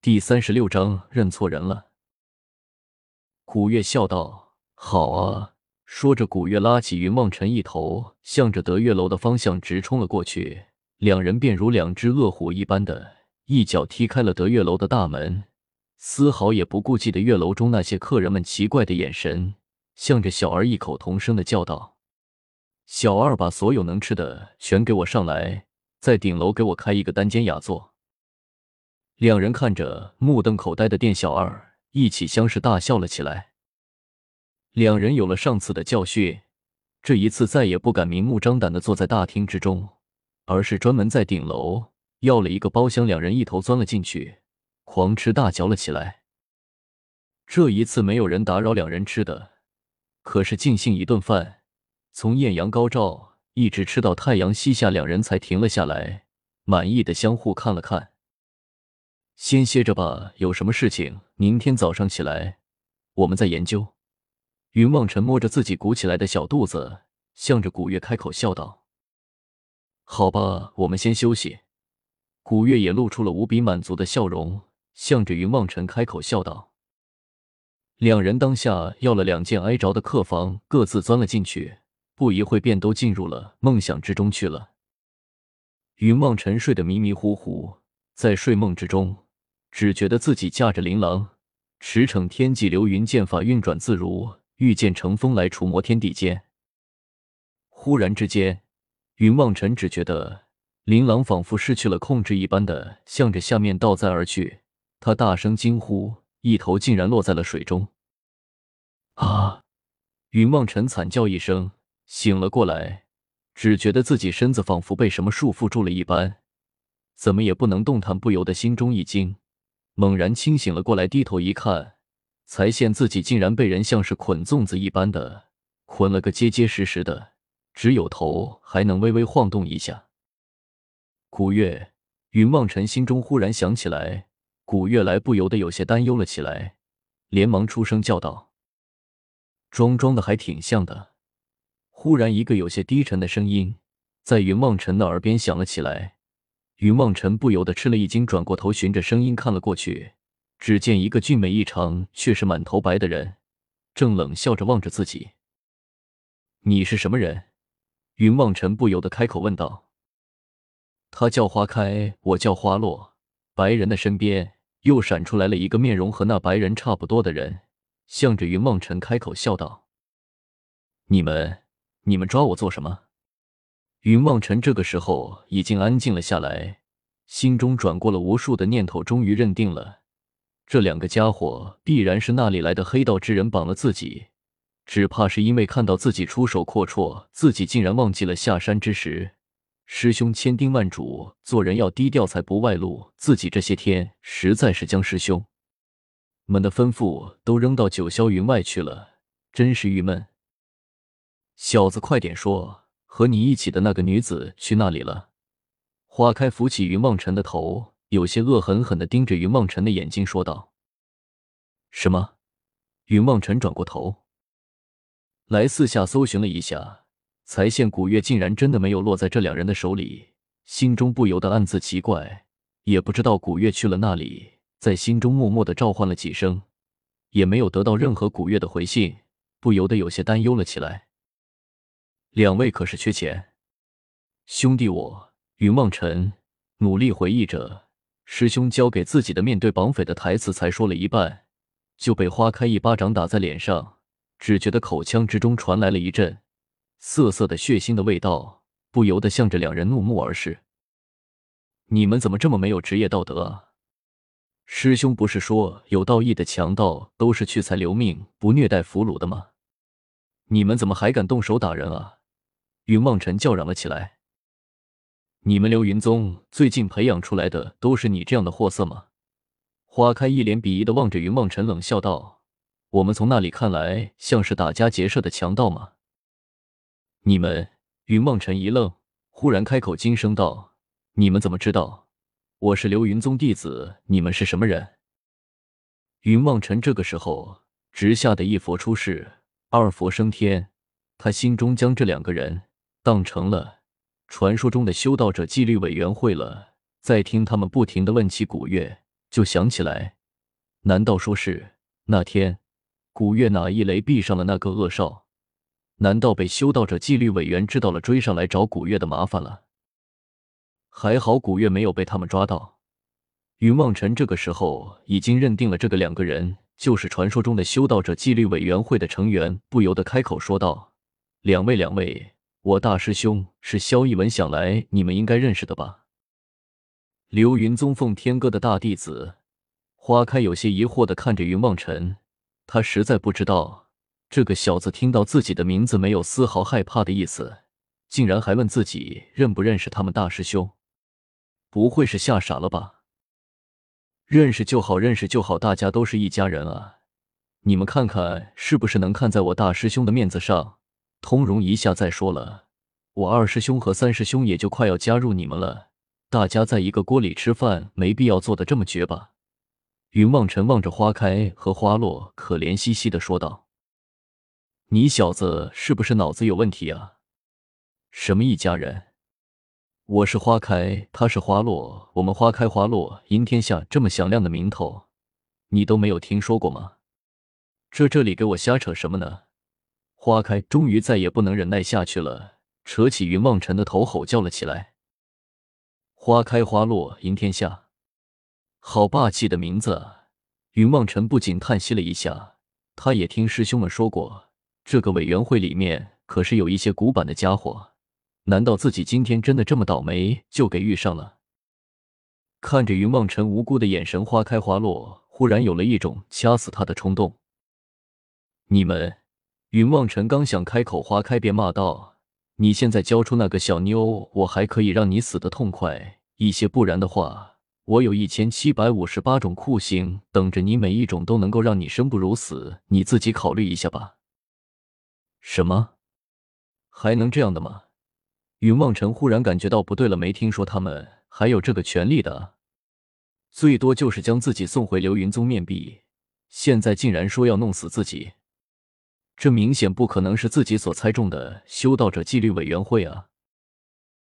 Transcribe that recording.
第三十六章认错人了。古月笑道：“好啊。”说着，古月拉起云望尘一头，向着德月楼的方向直冲了过去。两人便如两只恶虎一般的，一脚踢开了德月楼的大门，丝毫也不顾忌的月楼中那些客人们奇怪的眼神，向着小二异口同声的叫道：“小二，把所有能吃的全给我上来，在顶楼给我开一个单间雅座。”两人看着目瞪口呆的店小二，一起相视大笑了起来。两人有了上次的教训，这一次再也不敢明目张胆的坐在大厅之中，而是专门在顶楼要了一个包厢，两人一头钻了进去，狂吃大嚼了起来。这一次没有人打扰两人吃的，可是尽兴一顿饭，从艳阳高照一直吃到太阳西下，两人才停了下来，满意的相互看了看。先歇着吧，有什么事情明天早上起来我们再研究。云望尘摸着自己鼓起来的小肚子，向着古月开口笑道：“好吧，我们先休息。”古月也露出了无比满足的笑容，向着云望尘开口笑道：“两人当下要了两间挨着的客房，各自钻了进去，不一会便都进入了梦想之中去了。”云望尘睡得迷迷糊糊，在睡梦之中。只觉得自己驾着琳琅驰骋天际流云剑法运转自如，御剑乘风来除魔天地间。忽然之间，云望尘只觉得琳琅仿佛失去了控制一般的向着下面倒栽而去，他大声惊呼，一头竟然落在了水中。啊！云望尘惨叫一声，醒了过来，只觉得自己身子仿佛被什么束缚住了一般，怎么也不能动弹，不由得心中一惊。猛然清醒了过来，低头一看，才现自己竟然被人像是捆粽子一般的捆了个结结实实的，只有头还能微微晃动一下。古月，云望尘心中忽然想起来，古月来不由得有些担忧了起来，连忙出声叫道：“装装的还挺像的。”忽然，一个有些低沉的声音在云望尘的耳边响了起来。云望尘不由得吃了一惊，转过头，循着声音看了过去，只见一个俊美异常却是满头白的人，正冷笑着望着自己。你是什么人？云望尘不由得开口问道。他叫花开，我叫花落。白人的身边又闪出来了一个面容和那白人差不多的人，向着云望尘开口笑道：“你们，你们抓我做什么？”云望尘这个时候已经安静了下来，心中转过了无数的念头，终于认定了这两个家伙必然是那里来的黑道之人绑了自己，只怕是因为看到自己出手阔绰，自己竟然忘记了下山之时，师兄千叮万嘱，做人要低调，才不外露。自己这些天实在是将师兄们的吩咐都扔到九霄云外去了，真是郁闷。小子，快点说！和你一起的那个女子去那里了？花开扶起云望尘的头，有些恶狠狠的盯着云望尘的眼睛，说道：“什么？”云望尘转过头来，四下搜寻了一下，才现古月竟然真的没有落在这两人的手里，心中不由得暗自奇怪，也不知道古月去了那里，在心中默默的召唤了几声，也没有得到任何古月的回信，不由得有些担忧了起来。两位可是缺钱？兄弟，我云望尘努力回忆着师兄教给自己的面对绑匪的台词，才说了一半，就被花开一巴掌打在脸上，只觉得口腔之中传来了一阵涩涩的血腥的味道，不由得向着两人怒目而视。你们怎么这么没有职业道德啊？师兄不是说有道义的强盗都是去财留命，不虐待俘虏的吗？你们怎么还敢动手打人啊？云望尘叫嚷了起来：“你们流云宗最近培养出来的都是你这样的货色吗？”花开一脸鄙夷的望着云望尘，冷笑道：“我们从那里看来，像是打家劫舍的强盗吗？”你们，云望尘一愣，忽然开口惊声道：“你们怎么知道我是流云宗弟子？你们是什么人？”云望尘这个时候直吓得一佛出世，二佛升天，他心中将这两个人。当成了传说中的修道者纪律委员会了，在听他们不停的问起古月，就想起来，难道说是那天古月哪一雷避上了那个恶少？难道被修道者纪律委员知道了，追上来找古月的麻烦了？还好古月没有被他们抓到。云望尘这个时候已经认定了这个两个人就是传说中的修道者纪律委员会的成员，不由得开口说道：“两位，两位，我大师兄是萧逸文，想来你们应该认识的吧？”流云宗奉天哥的大弟子花开有些疑惑的看着云望尘，他实在不知道这个小子听到自己的名字没有丝毫害怕的意思，竟然还问自己认不认识他们大师兄，不会是吓傻了吧？认识就好，认识就好，大家都是一家人啊！你们看看是不是能看在我大师兄的面子上通融一下？再说了，我二师兄和三师兄也就快要加入你们了。大家在一个锅里吃饭，没必要做的这么绝吧？云望尘望着花开和花落，可怜兮兮的说道：“你小子是不是脑子有问题啊？什么一家人？我是花开，他是花落，我们花开花落赢天下这么响亮的名头，你都没有听说过吗？这这里给我瞎扯什么呢？”花开终于再也不能忍耐下去了，扯起云望尘的头吼叫了起来。花开花落赢天下，好霸气的名字！云望尘不仅叹息了一下，他也听师兄们说过，这个委员会里面可是有一些古板的家伙。难道自己今天真的这么倒霉，就给遇上了？看着云望尘无辜的眼神，花开花落，忽然有了一种掐死他的冲动。你们，云望尘刚想开口，花开便骂道。你现在交出那个小妞，我还可以让你死的痛快一些；不然的话，我有一千七百五十八种酷刑等着你，每一种都能够让你生不如死。你自己考虑一下吧。什么？还能这样的吗？云望尘忽然感觉到不对了，没听说他们还有这个权利的，最多就是将自己送回流云宗面壁，现在竟然说要弄死自己。这明显不可能是自己所猜中的修道者纪律委员会啊！